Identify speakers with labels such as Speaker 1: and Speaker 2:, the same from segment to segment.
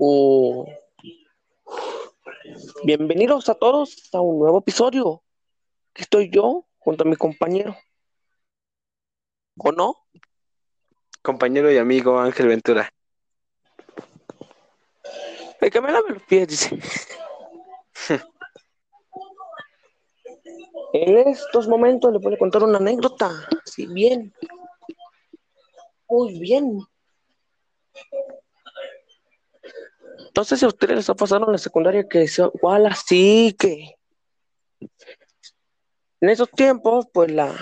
Speaker 1: Uh, bienvenidos a todos a un nuevo episodio. Aquí estoy yo junto a mi compañero. ¿O no?
Speaker 2: Compañero y amigo Ángel Ventura.
Speaker 1: El que me lave los pies, dice. en estos momentos le voy a contar una anécdota. Sí, bien. Muy bien. Entonces, si a ustedes les ha pasado en la secundaria que es igual así que en esos tiempos, pues la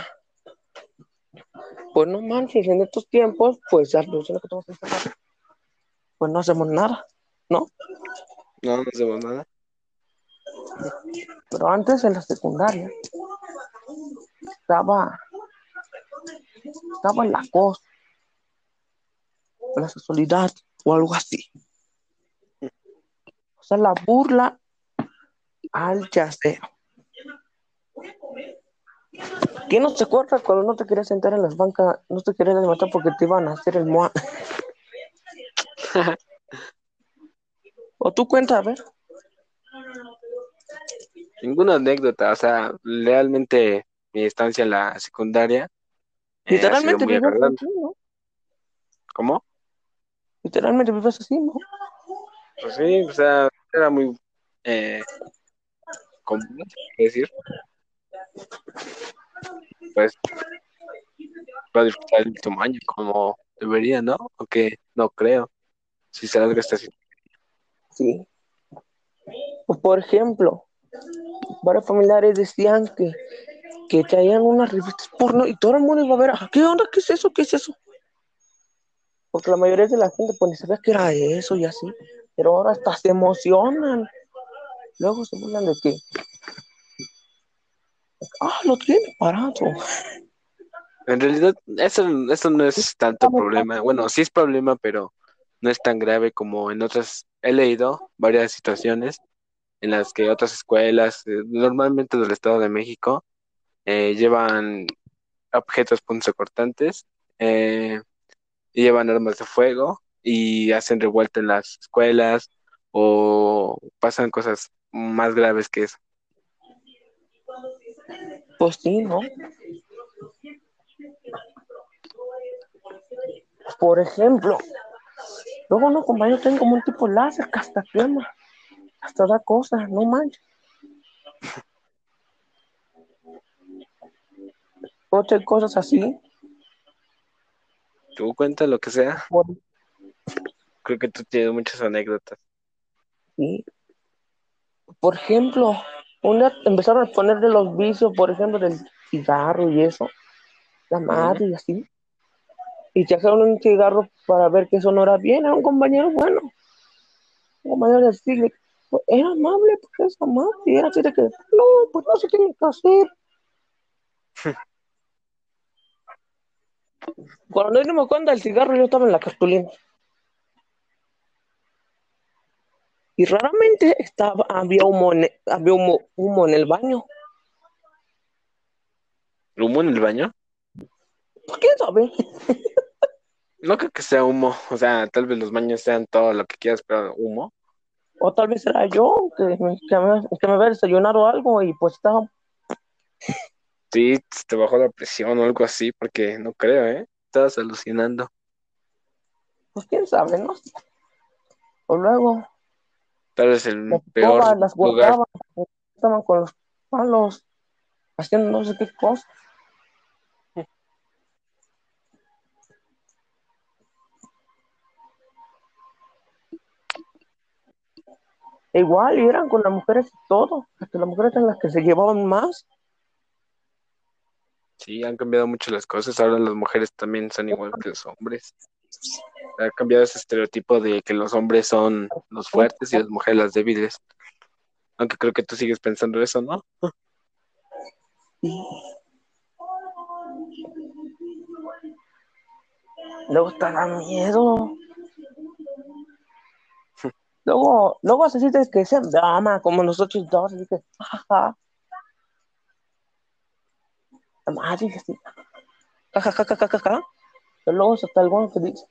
Speaker 1: pues no manches, en estos tiempos, pues sé lo que tenemos que hacer, pues no hacemos nada, ¿no?
Speaker 2: No, no hacemos nada.
Speaker 1: Pero antes en la secundaria estaba estaba en la cosa, la sexualidad o algo así. O sea, la burla al yacero. ¿Quién no se acuerda cuando no te querías sentar en las bancas, no te querías levantar porque te iban a hacer el moa? o tú cuenta, a ver.
Speaker 2: Ninguna anécdota, o sea, realmente mi estancia en la secundaria. eh,
Speaker 1: Literalmente
Speaker 2: agradable.
Speaker 1: así, ¿no?
Speaker 2: ¿Cómo?
Speaker 1: Literalmente vives así, ¿no?
Speaker 2: Pues sí, o sea, era muy eh, común, decir, pues, para disfrutar el último año como debería, ¿no? Aunque no creo. Si se alarga esta situación.
Speaker 1: Sí. Por ejemplo, varios familiares decían que, que traían unas revistas porno y todo el mundo iba a ver, "Ah, ¿qué onda? ¿Qué es eso? ¿Qué es eso? Porque la mayoría de la gente pues ni sabía que era eso y así, pero ahora hasta se emocionan. Luego se burlan de que, ah, lo tiene parado.
Speaker 2: En realidad, eso, eso no es tanto problema. Bueno, sí es problema, pero no es tan grave como en otras. He leído varias situaciones en las que otras escuelas, eh, normalmente del Estado de México, eh, llevan objetos punzocortantes, eh, y llevan armas de fuego y hacen revuelta en las escuelas o pasan cosas más graves que eso.
Speaker 1: Pues sí, ¿no? Por ejemplo, luego unos compañeros tienen como un tipo láser que hasta quema, hasta da cosas, no manches. Otras cosas así.
Speaker 2: Tú cuenta lo que sea.
Speaker 1: Por,
Speaker 2: Creo que tú tienes muchas anécdotas.
Speaker 1: sí. Por ejemplo, un día empezaron a ponerle los vicios, por ejemplo, del cigarro y eso, la madre y así. Y trajeron un cigarro para ver que eso no era bien, era un compañero bueno. Un compañero de decirle, pues, era amable, porque es amable. Y era así de que, no, pues no se tiene que hacer. Cuando nos dimos cuenta del cigarro, yo estaba en la cartulina. Y raramente estaba, había humo en, había humo, humo en el baño.
Speaker 2: ¿Humo en el baño?
Speaker 1: Pues quién sabe.
Speaker 2: No creo que sea humo. O sea, tal vez los baños sean todo lo que quieras, pero humo.
Speaker 1: O tal vez era yo que, me- que me, que me había desayunado algo y pues estaba.
Speaker 2: Sí, te bajó la presión o algo así, porque no creo, ¿eh? Estabas alucinando.
Speaker 1: Pues quién sabe, ¿no? O luego
Speaker 2: Tal vez el
Speaker 1: las
Speaker 2: peor
Speaker 1: las
Speaker 2: lugar.
Speaker 1: guardaban, estaban con los palos, haciendo no sé qué cosa. E Igual, y eran con las mujeres y todo, hasta las mujeres eran las que se llevaban más.
Speaker 2: Sí, han cambiado mucho las cosas. Ahora las mujeres también son igual que los hombres. Ha cambiado ese estereotipo de que los hombres son los fuertes y las mujeres las débiles. Aunque creo que tú sigues pensando eso, ¿no?
Speaker 1: Luego te da miedo. Luego, luego se siente que sean drama, como nosotros dos, así que, jajaja. Así, jajajajajaja. Pero luego hasta el bueno que dice,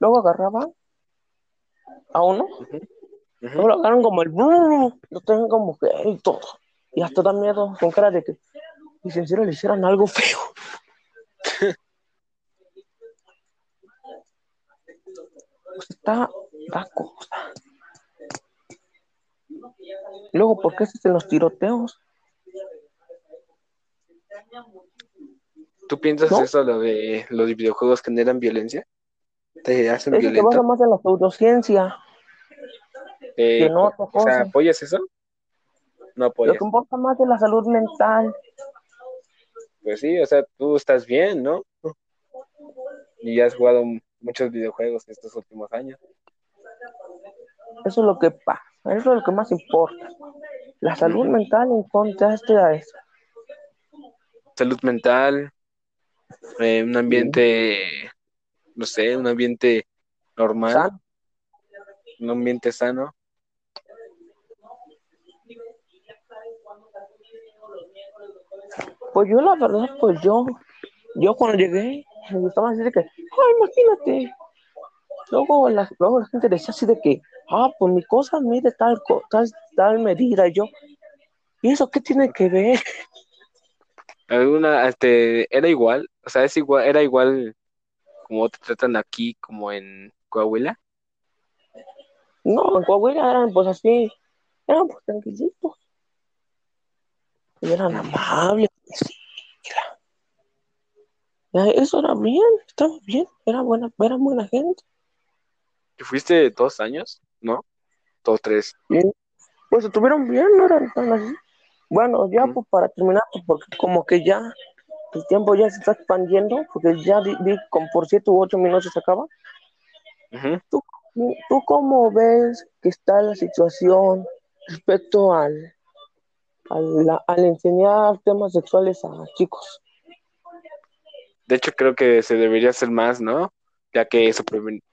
Speaker 1: luego agarraba a uno,
Speaker 2: Ujú.
Speaker 1: lo agarran como el lo tengan como que y todo. Y hasta da miedo con cara de que y si en serio le hicieran algo feo. Está, está cosa. Luego, ¿por qué se los tiroteos?
Speaker 2: ¿Tú piensas
Speaker 1: ¿No?
Speaker 2: eso, lo de los videojuegos generan violencia? ¿Te hacen
Speaker 1: Eso se basa
Speaker 2: violento?
Speaker 1: más en la pseudociencia.
Speaker 2: Eh,
Speaker 1: que no, otra
Speaker 2: o sea. ¿apoyas eso? No
Speaker 1: Lo
Speaker 2: apoyas.
Speaker 1: que importa más es la salud mental.
Speaker 2: Pues sí, o sea, tú estás bien, ¿no? Y ya has jugado muchos videojuegos estos últimos años.
Speaker 1: Eso es lo que pasa. Eso es lo que más importa. La salud mental en contraste a eso.
Speaker 2: Salud mental, eh, un ambiente, no sé, un ambiente normal, un ambiente sano.
Speaker 1: Pues yo la verdad, pues yo, yo cuando llegué, me gustaba así de que, ah, imagínate. Luego la, luego la gente decía así de que, ah, pues mi cosa mide tal, tal, tal medida. Y yo, ¿y eso qué tiene que ver?
Speaker 2: Alguna, este, era igual, o sea, es igual, era igual como te tratan aquí, como en Coahuila.
Speaker 1: No, en Coahuila eran pues así, eran pues tranquilitos. Y eran amables. Eso era bien, estaba bien, era buena, era buena gente.
Speaker 2: ¿Y fuiste dos años? ¿No? Dos, tres.
Speaker 1: Bien. Pues estuvieron bien, no eran tan así. Bueno, ya pues para terminar, pues, porque como que ya el tiempo ya se está expandiendo, porque ya di, di como por siete u ocho minutos se acaba. ¿Tú, ¿Tú cómo ves que está la situación respecto al, al, la- al enseñar temas sexuales a chicos?
Speaker 2: De hecho, creo que se debería hacer más, ¿no? Ya que eso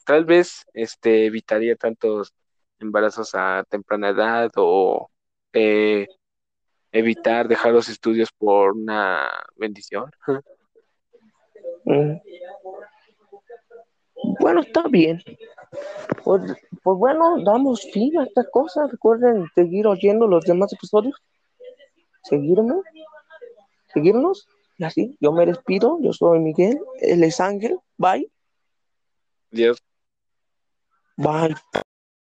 Speaker 2: tal vez este, evitaría tantos embarazos a temprana edad o eh, evitar dejar los estudios por una bendición.
Speaker 1: Mm. Bueno, está bien. Pues, pues bueno, damos fin a esta cosa. Recuerden seguir oyendo los demás episodios. Seguirme, seguirnos. Y así, yo me despido. Yo soy Miguel. Él es Ángel. Bye.
Speaker 2: Dios
Speaker 1: Bye.